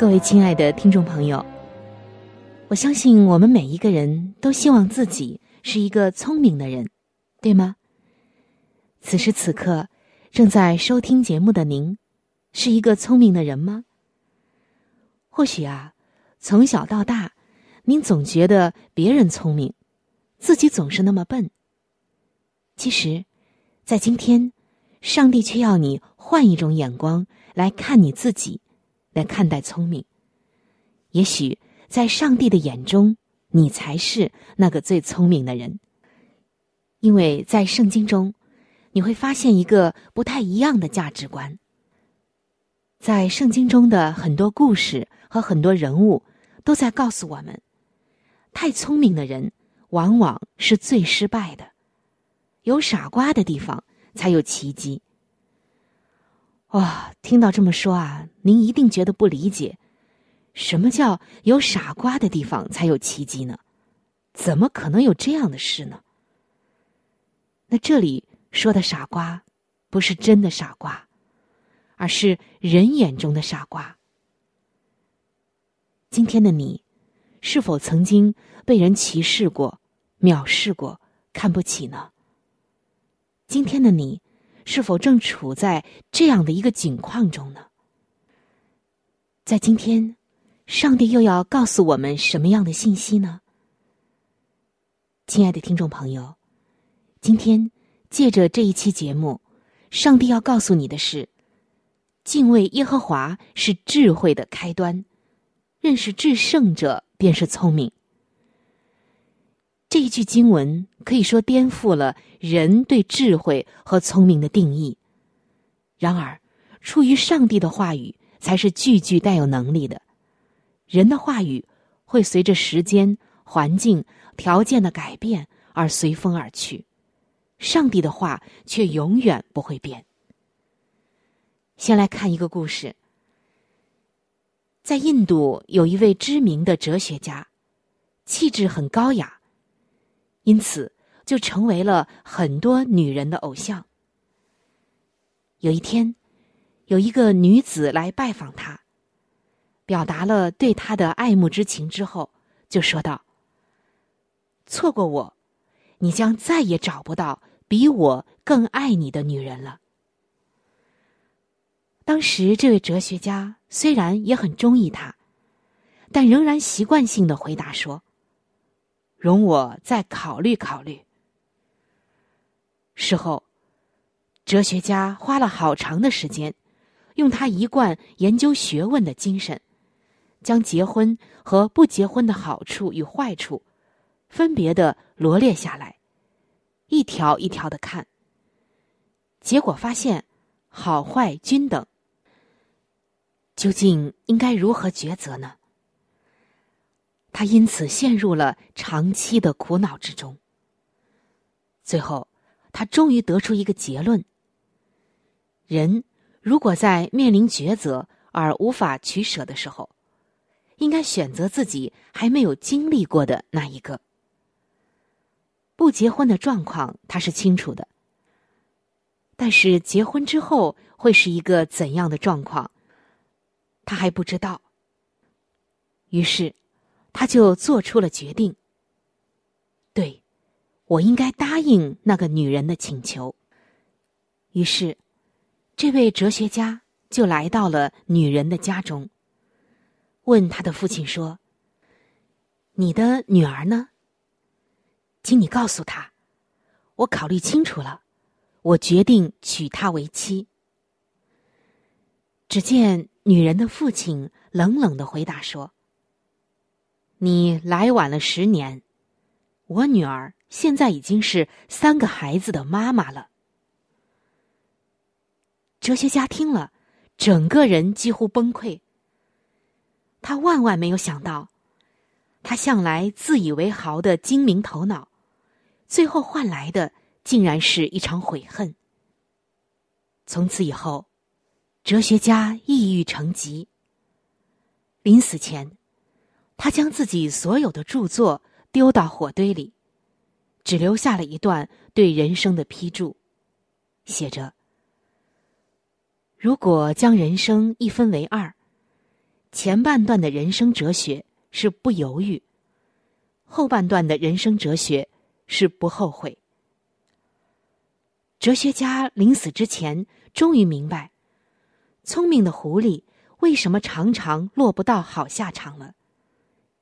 各位亲爱的听众朋友，我相信我们每一个人都希望自己。是一个聪明的人，对吗？此时此刻正在收听节目的您，是一个聪明的人吗？或许啊，从小到大，您总觉得别人聪明，自己总是那么笨。其实，在今天，上帝却要你换一种眼光来看你自己，来看待聪明。也许在上帝的眼中。你才是那个最聪明的人，因为在圣经中，你会发现一个不太一样的价值观。在圣经中的很多故事和很多人物，都在告诉我们：太聪明的人往往是最失败的。有傻瓜的地方才有奇迹。哇，听到这么说啊，您一定觉得不理解。什么叫有傻瓜的地方才有奇迹呢？怎么可能有这样的事呢？那这里说的傻瓜，不是真的傻瓜，而是人眼中的傻瓜。今天的你，是否曾经被人歧视过、藐视过、看不起呢？今天的你，是否正处在这样的一个境况中呢？在今天。上帝又要告诉我们什么样的信息呢？亲爱的听众朋友，今天借着这一期节目，上帝要告诉你的是：敬畏耶和华是智慧的开端，认识至圣者便是聪明。这一句经文可以说颠覆了人对智慧和聪明的定义。然而，出于上帝的话语，才是句句带有能力的。人的话语会随着时间、环境、条件的改变而随风而去，上帝的话却永远不会变。先来看一个故事，在印度有一位知名的哲学家，气质很高雅，因此就成为了很多女人的偶像。有一天，有一个女子来拜访他。表达了对他的爱慕之情之后，就说道：“错过我，你将再也找不到比我更爱你的女人了。”当时，这位哲学家虽然也很中意他，但仍然习惯性的回答说：“容我再考虑考虑。”事后，哲学家花了好长的时间，用他一贯研究学问的精神。将结婚和不结婚的好处与坏处，分别的罗列下来，一条一条的看。结果发现，好坏均等。究竟应该如何抉择呢？他因此陷入了长期的苦恼之中。最后，他终于得出一个结论：人如果在面临抉择而无法取舍的时候，应该选择自己还没有经历过的那一个。不结婚的状况他是清楚的，但是结婚之后会是一个怎样的状况，他还不知道。于是，他就做出了决定。对，我应该答应那个女人的请求。于是，这位哲学家就来到了女人的家中，问他的父亲说：“你的女儿呢？请你告诉他，我考虑清楚了，我决定娶她为妻。”只见女人的父亲冷冷的回答说：“你来晚了十年，我女儿现在已经是三个孩子的妈妈了。”哲学家听了，整个人几乎崩溃。他万万没有想到，他向来自以为豪的精明头脑，最后换来的竟然是一场悔恨。从此以后，哲学家抑郁成疾。临死前，他将自己所有的著作丢到火堆里，只留下了一段对人生的批注，写着。如果将人生一分为二，前半段的人生哲学是不犹豫，后半段的人生哲学是不后悔。哲学家临死之前终于明白，聪明的狐狸为什么常常落不到好下场了，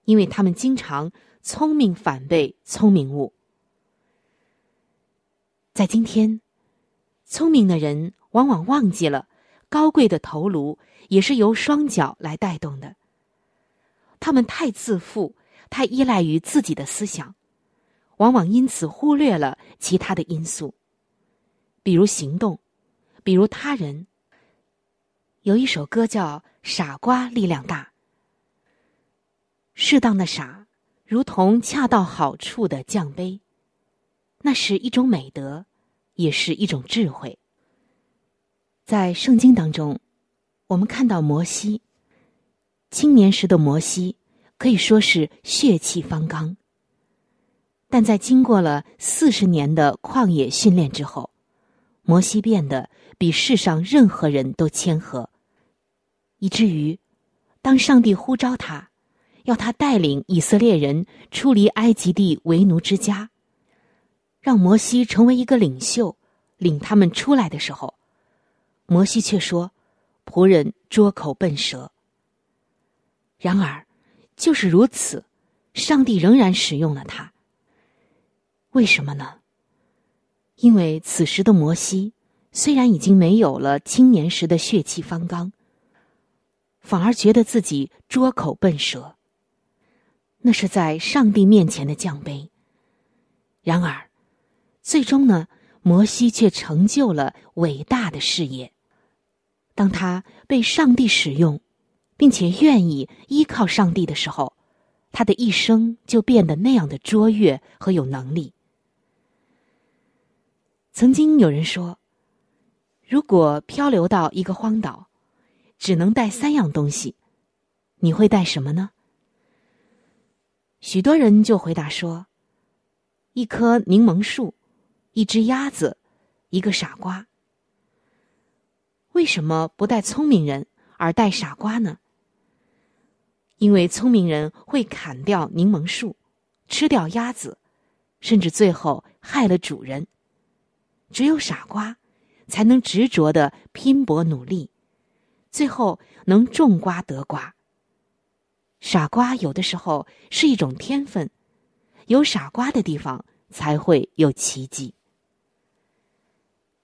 因为他们经常聪明反被聪明误。在今天，聪明的人往往忘记了。高贵的头颅也是由双脚来带动的。他们太自负，太依赖于自己的思想，往往因此忽略了其他的因素，比如行动，比如他人。有一首歌叫《傻瓜力量大》，适当的傻，如同恰到好处的降杯，那是一种美德，也是一种智慧。在圣经当中，我们看到摩西青年时的摩西可以说是血气方刚，但在经过了四十年的旷野训练之后，摩西变得比世上任何人都谦和，以至于当上帝呼召他，要他带领以色列人出离埃及地为奴之家，让摩西成为一个领袖，领他们出来的时候。摩西却说：“仆人拙口笨舌。”然而，就是如此，上帝仍然使用了他。为什么呢？因为此时的摩西虽然已经没有了青年时的血气方刚，反而觉得自己拙口笨舌。那是在上帝面前的降杯。然而，最终呢，摩西却成就了伟大的事业。当他被上帝使用，并且愿意依靠上帝的时候，他的一生就变得那样的卓越和有能力。曾经有人说，如果漂流到一个荒岛，只能带三样东西，你会带什么呢？许多人就回答说：一棵柠檬树，一只鸭子，一个傻瓜。为什么不带聪明人而带傻瓜呢？因为聪明人会砍掉柠檬树，吃掉鸭子，甚至最后害了主人。只有傻瓜才能执着的拼搏努力，最后能种瓜得瓜。傻瓜有的时候是一种天分，有傻瓜的地方才会有奇迹。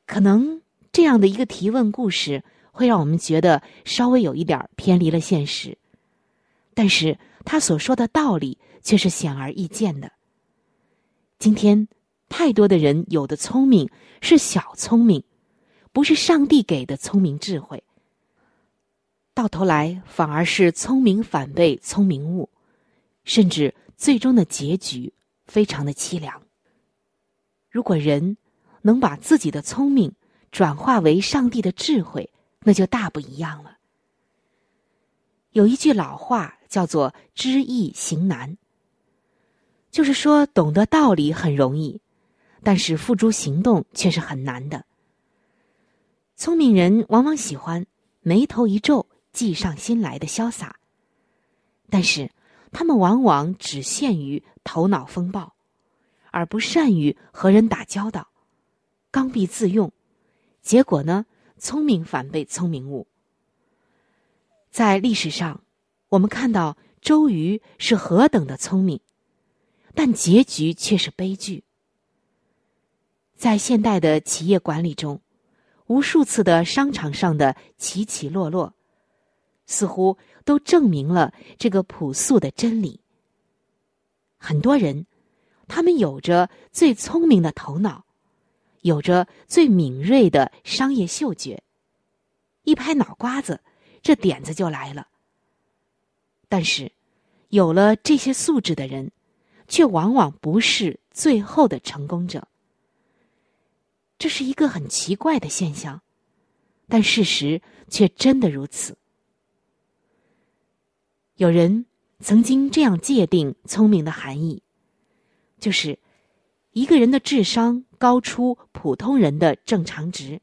可能。这样的一个提问故事，会让我们觉得稍微有一点偏离了现实，但是他所说的道理却是显而易见的。今天太多的人有的聪明是小聪明，不是上帝给的聪明智慧，到头来反而是聪明反被聪明误，甚至最终的结局非常的凄凉。如果人能把自己的聪明，转化为上帝的智慧，那就大不一样了。有一句老话叫做“知易行难”，就是说懂得道理很容易，但是付诸行动却是很难的。聪明人往往喜欢眉头一皱、计上心来的潇洒，但是他们往往只限于头脑风暴，而不善于和人打交道，刚愎自用。结果呢？聪明反被聪明误，在历史上，我们看到周瑜是何等的聪明，但结局却是悲剧。在现代的企业管理中，无数次的商场上的起起落落，似乎都证明了这个朴素的真理。很多人，他们有着最聪明的头脑，有着最敏锐的商业嗅觉，一拍脑瓜子。这点子就来了。但是，有了这些素质的人，却往往不是最后的成功者。这是一个很奇怪的现象，但事实却真的如此。有人曾经这样界定聪明的含义，就是一个人的智商高出普通人的正常值。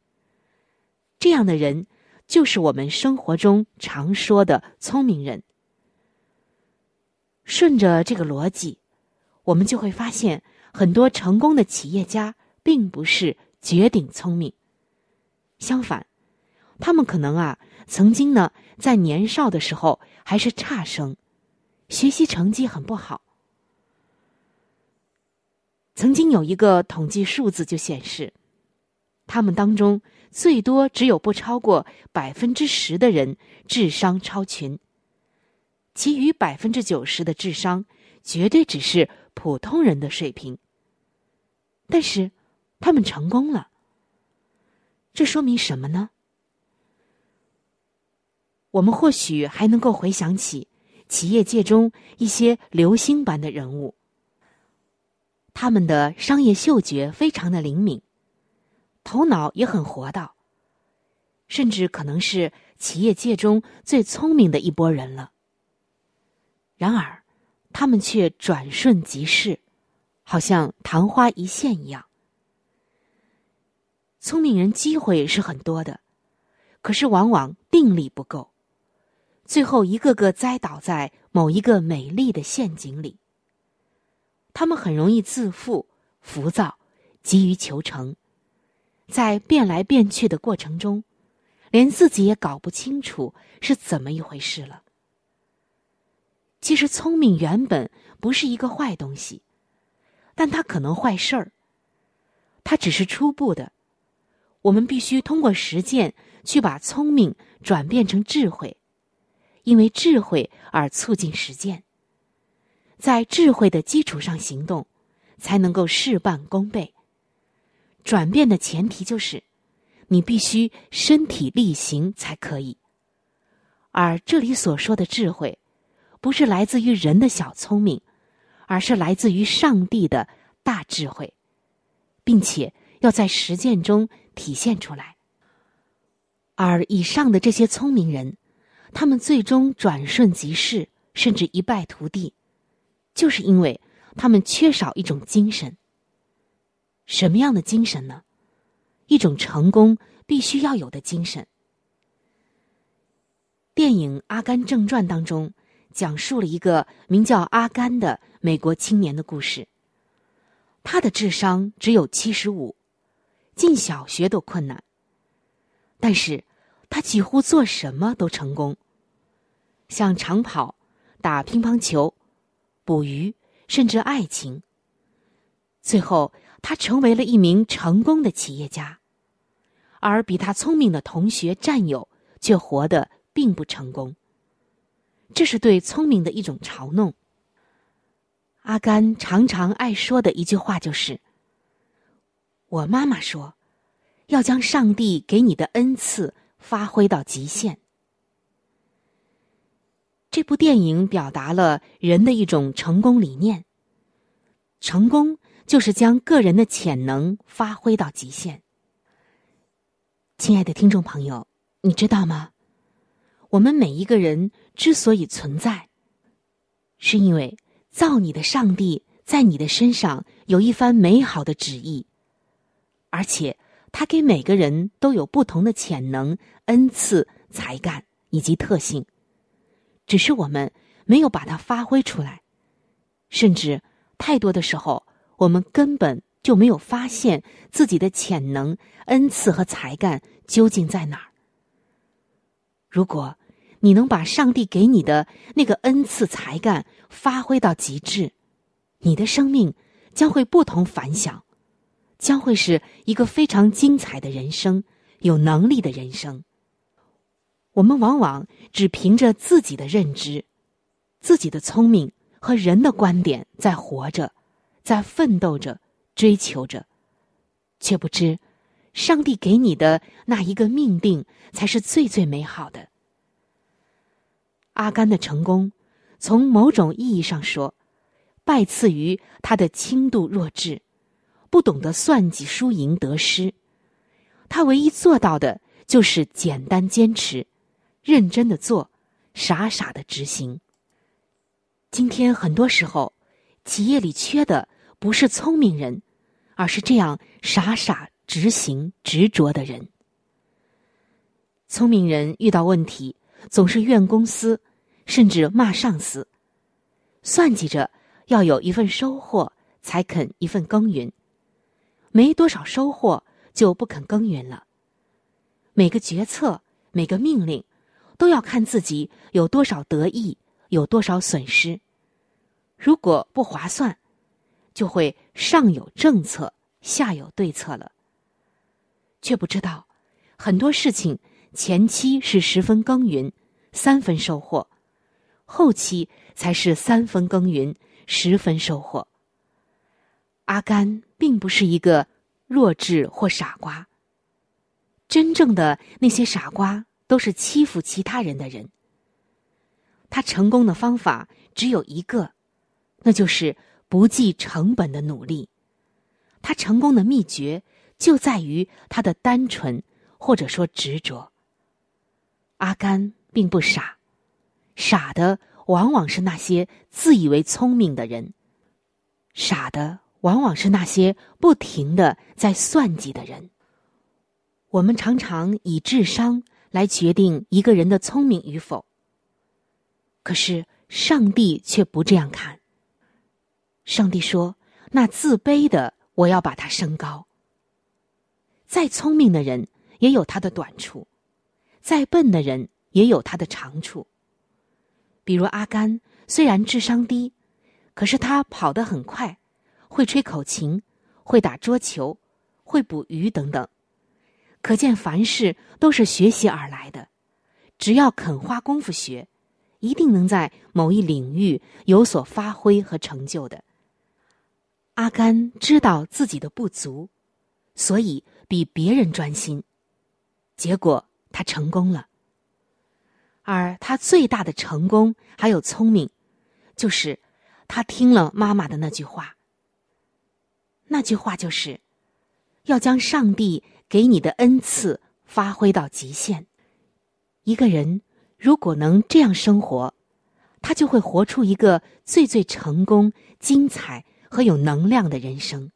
这样的人。就是我们生活中常说的聪明人。顺着这个逻辑，我们就会发现，很多成功的企业家并不是绝顶聪明。相反，他们可能啊，曾经呢，在年少的时候还是差生，学习成绩很不好。曾经有一个统计数字就显示，他们当中。最多只有不超过百分之十的人智商超群，其余百分之九十的智商绝对只是普通人的水平。但是，他们成功了。这说明什么呢？我们或许还能够回想起企业界中一些流星般的人物，他们的商业嗅觉非常的灵敏。头脑也很活道，甚至可能是企业界中最聪明的一拨人了。然而，他们却转瞬即逝，好像昙花一现一样。聪明人机会是很多的，可是往往定力不够，最后一个个栽倒在某一个美丽的陷阱里。他们很容易自负、浮躁、急于求成。在变来变去的过程中，连自己也搞不清楚是怎么一回事了。其实，聪明原本不是一个坏东西，但它可能坏事儿。它只是初步的，我们必须通过实践去把聪明转变成智慧，因为智慧而促进实践，在智慧的基础上行动，才能够事半功倍。转变的前提就是，你必须身体力行才可以。而这里所说的智慧，不是来自于人的小聪明，而是来自于上帝的大智慧，并且要在实践中体现出来。而以上的这些聪明人，他们最终转瞬即逝，甚至一败涂地，就是因为他们缺少一种精神。什么样的精神呢？一种成功必须要有的精神。电影《阿甘正传》当中讲述了一个名叫阿甘的美国青年的故事。他的智商只有七十五，进小学都困难。但是，他几乎做什么都成功，像长跑、打乒乓球、捕鱼，甚至爱情。最后。他成为了一名成功的企业家，而比他聪明的同学战友却活得并不成功。这是对聪明的一种嘲弄。阿甘常常爱说的一句话就是：“我妈妈说，要将上帝给你的恩赐发挥到极限。”这部电影表达了人的一种成功理念。成功。就是将个人的潜能发挥到极限。亲爱的听众朋友，你知道吗？我们每一个人之所以存在，是因为造你的上帝在你的身上有一番美好的旨意，而且他给每个人都有不同的潜能、恩赐、才干以及特性，只是我们没有把它发挥出来，甚至太多的时候。我们根本就没有发现自己的潜能、恩赐和才干究竟在哪儿。如果你能把上帝给你的那个恩赐才干发挥到极致，你的生命将会不同凡响，将会是一个非常精彩的人生，有能力的人生。我们往往只凭着自己的认知、自己的聪明和人的观点在活着，在奋斗着、追求着，却不知上帝给你的那一个命定才是最最美好的。阿甘的成功，从某种意义上说，拜赐于他的轻度弱智，不懂得算计输赢得失。他唯一做到的就是简单坚持，认真的做，傻傻的执行。今天很多时候，企业里缺的不是聪明人，而是这样傻傻执行、执着的人。聪明人遇到问题。总是怨公司，甚至骂上司，算计着要有一份收获才肯一份耕耘，没多少收获就不肯耕耘了。每个决策、每个命令，都要看自己有多少得益，有多少损失。如果不划算，就会上有政策，下有对策了，却不知道很多事情。前期是十分耕耘，三分收获；后期才是三分耕耘，十分收获。阿甘并不是一个弱智或傻瓜。真正的那些傻瓜都是欺负其他人的人。他成功的方法只有一个，那就是不计成本的努力。他成功的秘诀就在于他的单纯，或者说执着。阿甘并不傻，傻的往往是那些自以为聪明的人，傻的往往是那些不停的在算计的人。我们常常以智商来决定一个人的聪明与否，可是上帝却不这样看。上帝说：“那自卑的，我要把他升高。再聪明的人也有他的短处。”再笨的人也有他的长处。比如阿甘，虽然智商低，可是他跑得很快，会吹口琴，会打桌球，会捕鱼等等。可见凡事都是学习而来的，只要肯花功夫学，一定能在某一领域有所发挥和成就的。阿甘知道自己的不足，所以比别人专心，结果。他成功了，而他最大的成功还有聪明，就是他听了妈妈的那句话。那句话就是，要将上帝给你的恩赐发挥到极限。一个人如果能这样生活，他就会活出一个最最成功、精彩和有能量的人生。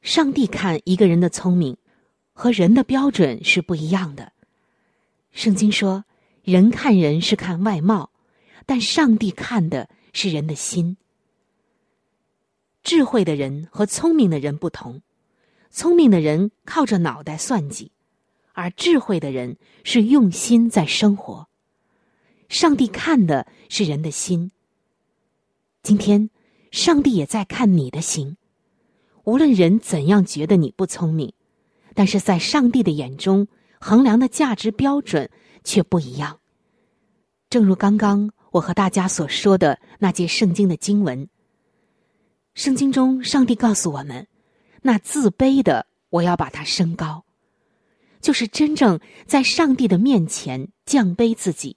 上帝看一个人的聪明。和人的标准是不一样的。圣经说，人看人是看外貌，但上帝看的是人的心。智慧的人和聪明的人不同，聪明的人靠着脑袋算计，而智慧的人是用心在生活。上帝看的是人的心。今天，上帝也在看你的心。无论人怎样觉得你不聪明。但是在上帝的眼中，衡量的价值标准却不一样。正如刚刚我和大家所说的那节圣经的经文，圣经中上帝告诉我们：那自卑的，我要把它升高，就是真正在上帝的面前降卑自己，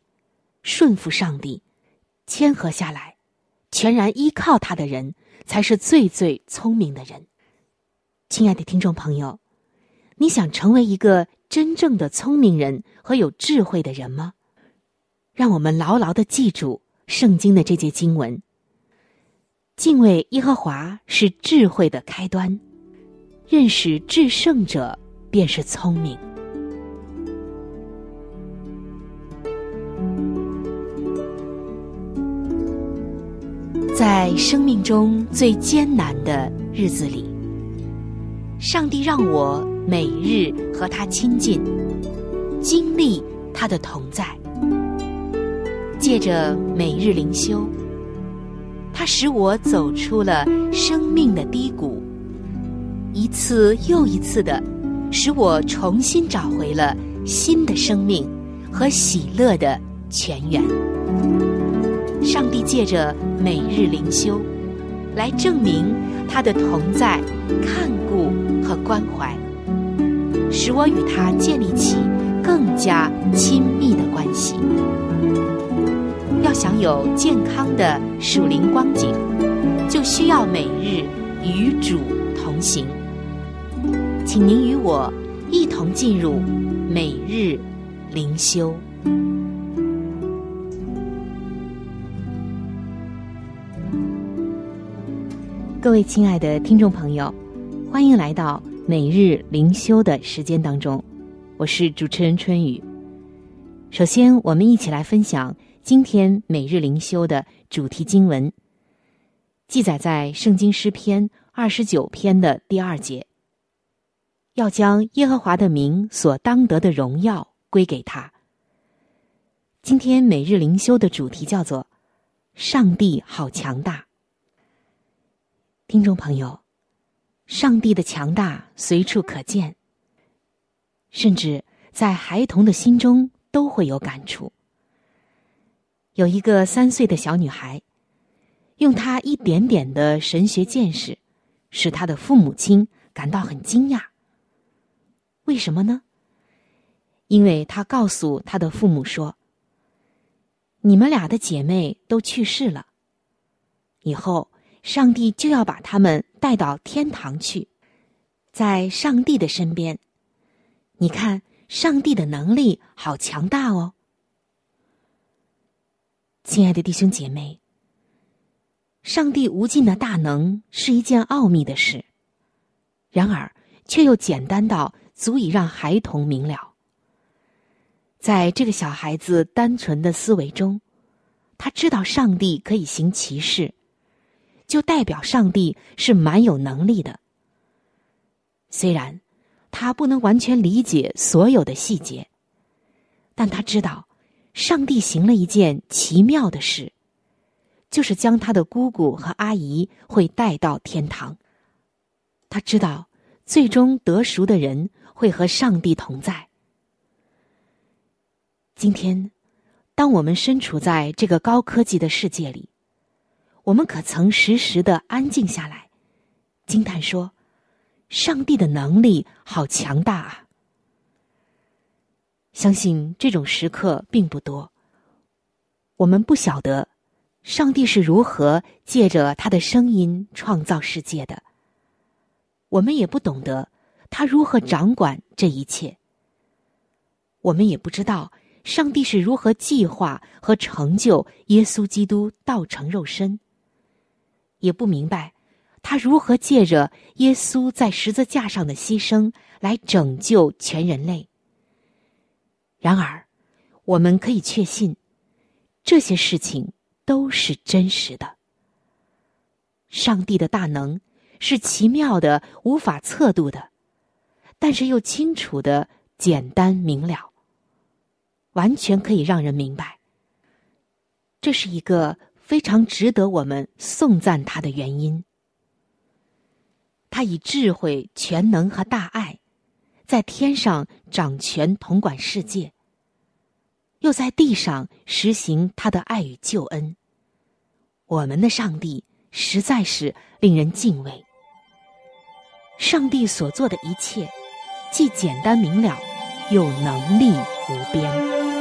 顺服上帝，谦和下来，全然依靠他的人，才是最最聪明的人。亲爱的听众朋友。你想成为一个真正的聪明人和有智慧的人吗？让我们牢牢的记住圣经的这节经文：敬畏耶和华是智慧的开端，认识至圣者便是聪明。在生命中最艰难的日子里，上帝让我。每日和他亲近，经历他的同在。借着每日灵修，它使我走出了生命的低谷，一次又一次的使我重新找回了新的生命和喜乐的泉源。上帝借着每日灵修，来证明他的同在、看顾和关怀，使我与他建立起更加亲密的关系。要享有健康的属灵光景，就需要每日与主同行。请您与我一同进入每日灵修。各位亲爱的听众朋友，欢迎来到每日灵修的时间当中，我是主持人春雨。首先，我们一起来分享。今天每日灵修的主题经文，记载在圣经诗篇二十九篇的第二节。要将耶和华的名所当得的荣耀归给他。今天每日灵修的主题叫做“上帝好强大”。听众朋友，上帝的强大随处可见，甚至在孩童的心中都会有感触。有一个三岁的小女孩，用她一点点的神学见识，使她的父母亲感到很惊讶。为什么呢？因为她告诉她的父母说：“你们俩的姐妹都去世了，以后上帝就要把他们带到天堂去，在上帝的身边。你看，上帝的能力好强大哦。”亲爱的弟兄姐妹，上帝无尽的大能是一件奥秘的事，然而却又简单到足以让孩童明了。在这个小孩子单纯的思维中，他知道上帝可以行奇事，就代表上帝是蛮有能力的。虽然他不能完全理解所有的细节，但他知道。上帝行了一件奇妙的事，就是将他的姑姑和阿姨会带到天堂。他知道，最终得赎的人会和上帝同在。今天，当我们身处在这个高科技的世界里，我们可曾时时的安静下来，惊叹说：“上帝的能力好强大啊！”相信这种时刻并不多。我们不晓得上帝是如何借着他的声音创造世界的，我们也不懂得他如何掌管这一切。我们也不知道上帝是如何计划和成就耶稣基督道成肉身，也不明白他如何借着耶稣在十字架上的牺牲来拯救全人类。然而，我们可以确信，这些事情都是真实的。上帝的大能是奇妙的、无法测度的，但是又清楚的、简单明了，完全可以让人明白。这是一个非常值得我们颂赞他的原因。他以智慧、全能和大爱。在天上掌权统管世界，又在地上实行他的爱与救恩。我们的上帝实在是令人敬畏。上帝所做的一切，既简单明了，又能力无边。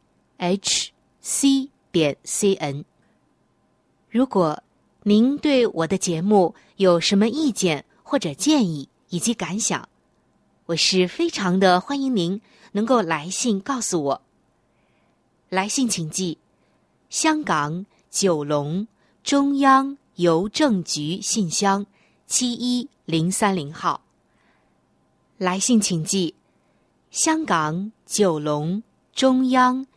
h c 点 c n。如果您对我的节目有什么意见，或者建议以及感想，我是非常的欢迎您能够来信告诉我。来信请寄：香港九龙中央邮政局信箱七一零三零号。来信请寄：香港九龙中央